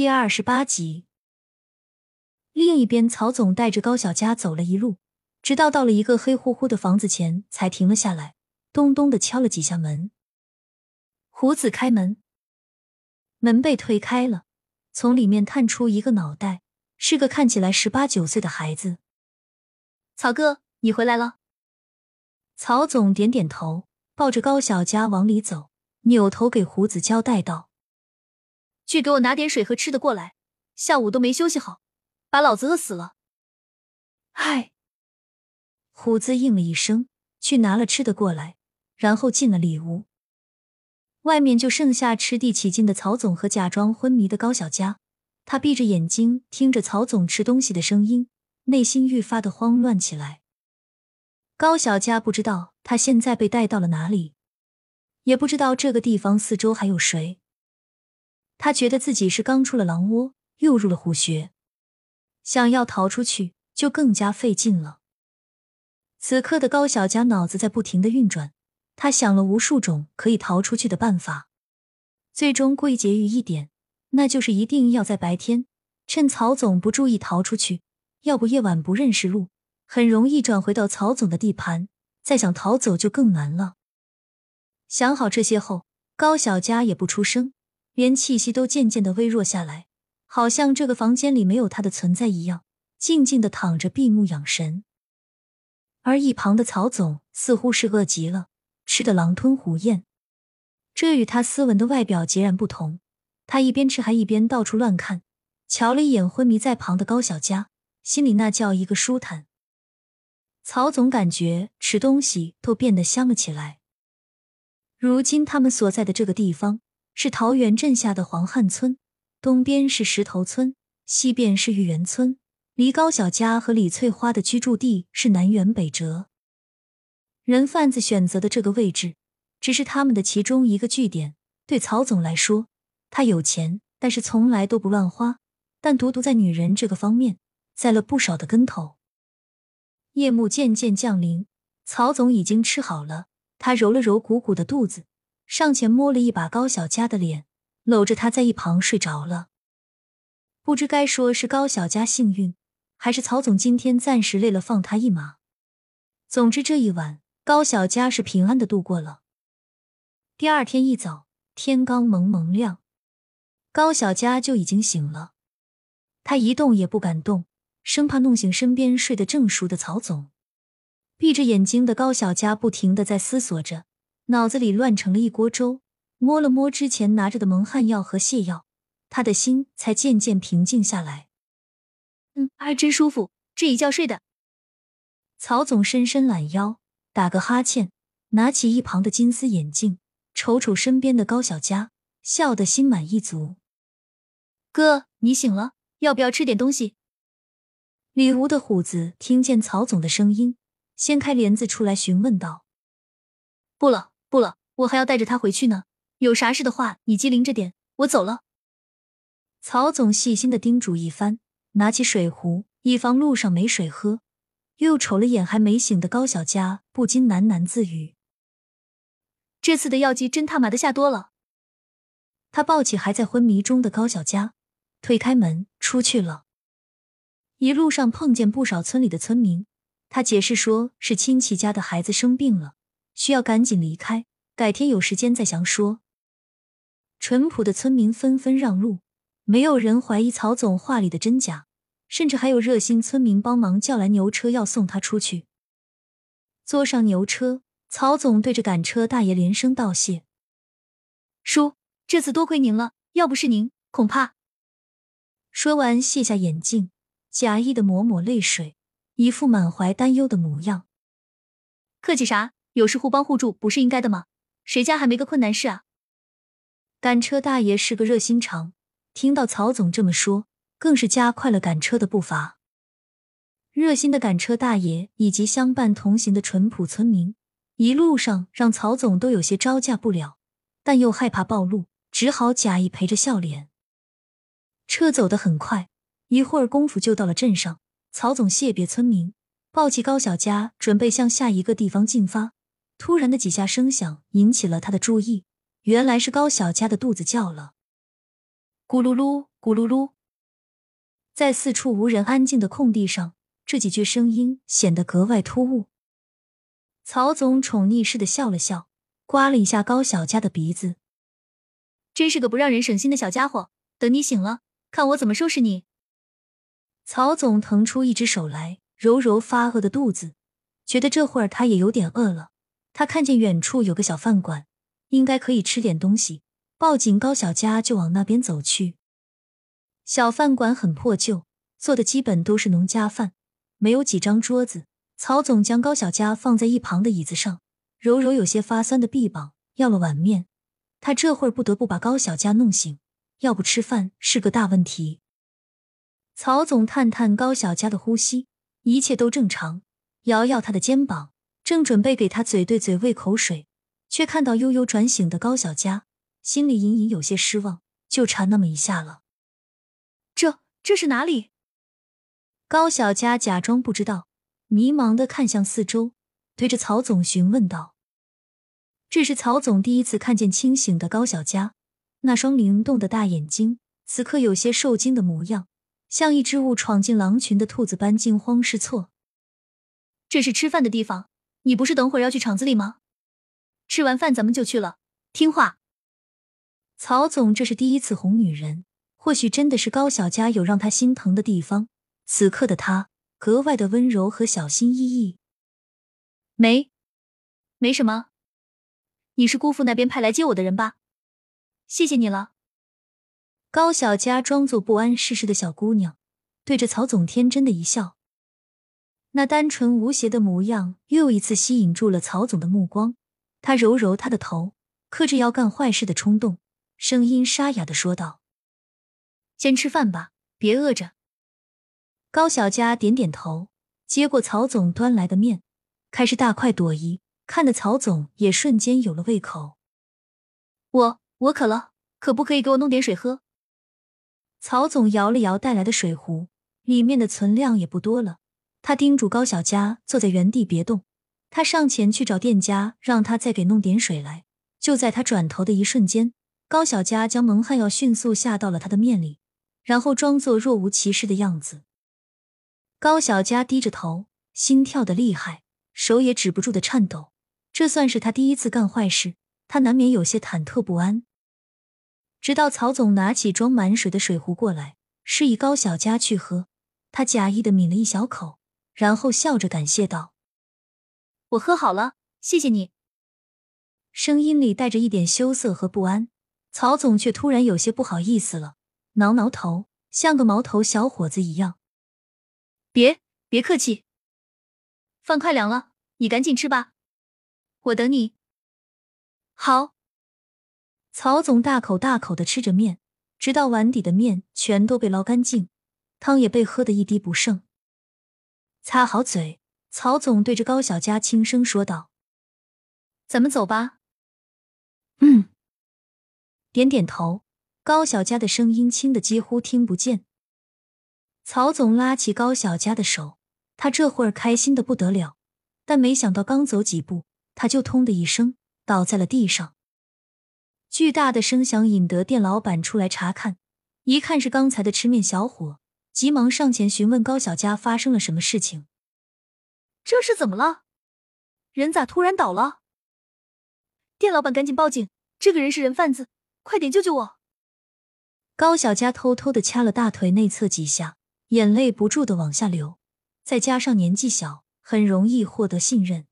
第二十八集，另一边，曹总带着高小佳走了一路，直到到了一个黑乎乎的房子前，才停了下来，咚咚的敲了几下门。胡子开门，门被推开了，从里面探出一个脑袋，是个看起来十八九岁的孩子。曹哥，你回来了。曹总点点头，抱着高小佳往里走，扭头给胡子交代道。去给我拿点水和吃的过来，下午都没休息好，把老子饿死了。嗨，虎子应了一声，去拿了吃的过来，然后进了里屋。外面就剩下吃地起劲的曹总和假装昏迷的高小佳。他闭着眼睛听着曹总吃东西的声音，内心愈发的慌乱起来。高小佳不知道他现在被带到了哪里，也不知道这个地方四周还有谁。他觉得自己是刚出了狼窝，又入了虎穴，想要逃出去就更加费劲了。此刻的高小佳脑子在不停的运转，他想了无数种可以逃出去的办法，最终归结于一点，那就是一定要在白天趁曹总不注意逃出去，要不夜晚不认识路，很容易转回到曹总的地盘，再想逃走就更难了。想好这些后，高小佳也不出声。连气息都渐渐的微弱下来，好像这个房间里没有他的存在一样，静静的躺着闭目养神。而一旁的曹总似乎是饿极了，吃的狼吞虎咽。这与他斯文的外表截然不同。他一边吃还一边到处乱看，瞧了一眼昏迷在旁的高小佳，心里那叫一个舒坦。曹总感觉吃东西都变得香了起来。如今他们所在的这个地方。是桃源镇下的黄汉村，东边是石头村，西边是玉园村，离高小佳和李翠花的居住地是南辕北辙。人贩子选择的这个位置，只是他们的其中一个据点。对曹总来说，他有钱，但是从来都不乱花，但独独在女人这个方面栽了不少的跟头。夜幕渐渐降临，曹总已经吃好了，他揉了揉鼓鼓的肚子。上前摸了一把高小佳的脸，搂着她在一旁睡着了。不知该说是高小佳幸运，还是曹总今天暂时累了放他一马。总之这一晚，高小佳是平安的度过了。第二天一早，天刚蒙蒙亮，高小佳就已经醒了。他一动也不敢动，生怕弄醒身边睡得正熟的曹总。闭着眼睛的高小佳不停的在思索着。脑子里乱成了一锅粥，摸了摸之前拿着的蒙汗药和泻药，他的心才渐渐平静下来。嗯，还真舒服，这一觉睡的。曹总伸伸懒腰，打个哈欠，拿起一旁的金丝眼镜，瞅瞅身边的高小佳，笑得心满意足。哥，你醒了，要不要吃点东西？里屋的虎子听见曹总的声音，掀开帘子出来询问道：“不了。”不了，我还要带着他回去呢。有啥事的话，你机灵着点。我走了。曹总细心的叮嘱一番，拿起水壶，以防路上没水喝。又瞅了眼还没醒的高小佳，不禁喃喃自语：“这次的药剂真他妈的下多了。”他抱起还在昏迷中的高小佳，推开门出去了。一路上碰见不少村里的村民，他解释说是亲戚家的孩子生病了。需要赶紧离开，改天有时间再详说。淳朴的村民纷纷让路，没有人怀疑曹总话里的真假，甚至还有热心村民帮忙叫来牛车要送他出去。坐上牛车，曹总对着赶车大爷连声道谢：“叔，这次多亏您了，要不是您，恐怕……”说完卸下眼镜，假意的抹抹泪水，一副满怀担忧的模样。客气啥？有事互帮互助不是应该的吗？谁家还没个困难事啊？赶车大爷是个热心肠，听到曹总这么说，更是加快了赶车的步伐。热心的赶车大爷以及相伴同行的淳朴村民，一路上让曹总都有些招架不了，但又害怕暴露，只好假意陪着笑脸。车走得很快，一会儿功夫就到了镇上。曹总谢别村民，抱起高小佳，准备向下一个地方进发。突然的几下声响引起了他的注意，原来是高小佳的肚子叫了。咕噜噜，咕噜噜，在四处无人、安静的空地上，这几句声音显得格外突兀。曹总宠溺似的笑了笑，刮了一下高小佳的鼻子，真是个不让人省心的小家伙。等你醒了，看我怎么收拾你。曹总腾出一只手来，揉揉发饿的肚子，觉得这会儿他也有点饿了。他看见远处有个小饭馆，应该可以吃点东西，抱紧高小佳就往那边走去。小饭馆很破旧，做的基本都是农家饭，没有几张桌子。曹总将高小佳放在一旁的椅子上，揉揉有些发酸的臂膀，要了碗面。他这会儿不得不把高小佳弄醒，要不吃饭是个大问题。曹总探探高小佳的呼吸，一切都正常，摇摇他的肩膀，正准备给他嘴对嘴喂口水，却看到悠悠转醒的高小佳，心里隐隐有些失望，就差那么一下了。这这是哪里？高小佳假装不知道。迷茫的看向四周，对着曹总询问道：“这是曹总第一次看见清醒的高小佳，那双灵动的大眼睛，此刻有些受惊的模样，像一只误闯进狼群的兔子般惊慌失措。这是吃饭的地方，你不是等会儿要去厂子里吗？吃完饭咱们就去了，听话。”曹总这是第一次哄女人，或许真的是高小佳有让他心疼的地方。此刻的他。格外的温柔和小心翼翼。没，没什么。你是姑父那边派来接我的人吧？谢谢你了。高小佳装作不谙世事的小姑娘，对着曹总天真的一笑，那单纯无邪的模样又一次吸引住了曹总的目光。他揉揉她的头，克制要干坏事的冲动，声音沙哑的说道：“先吃饭吧，别饿着。”高小佳点点头，接过曹总端来的面，开始大快朵颐，看得曹总也瞬间有了胃口。我我渴了，可不可以给我弄点水喝？曹总摇了摇带来的水壶，里面的存量也不多了。他叮嘱高小佳坐在原地别动，他上前去找店家，让他再给弄点水来。就在他转头的一瞬间，高小佳将蒙汗药迅速下到了他的面里，然后装作若无其事的样子。高小佳低着头，心跳的厉害，手也止不住的颤抖。这算是他第一次干坏事，他难免有些忐忑不安。直到曹总拿起装满水的水壶过来，示意高小佳去喝，他假意的抿了一小口，然后笑着感谢道：“我喝好了，谢谢你。”声音里带着一点羞涩和不安。曹总却突然有些不好意思了，挠挠头，像个毛头小伙子一样。别别客气，饭快凉了，你赶紧吃吧，我等你。好。曹总大口大口的吃着面，直到碗底的面全都被捞干净，汤也被喝得一滴不剩。擦好嘴，曹总对着高小佳轻声说道：“咱们走吧。”嗯，点点头。高小佳的声音轻的几乎听不见。曹总拉起高小佳的手，他这会儿开心的不得了，但没想到刚走几步，他就“通”的一声倒在了地上。巨大的声响引得店老板出来查看，一看是刚才的吃面小伙，急忙上前询问高小佳发生了什么事情。这是怎么了？人咋突然倒了？店老板赶紧报警，这个人是人贩子，快点救救我！高小佳偷偷的掐了大腿内侧几下。眼泪不住的往下流，再加上年纪小，很容易获得信任。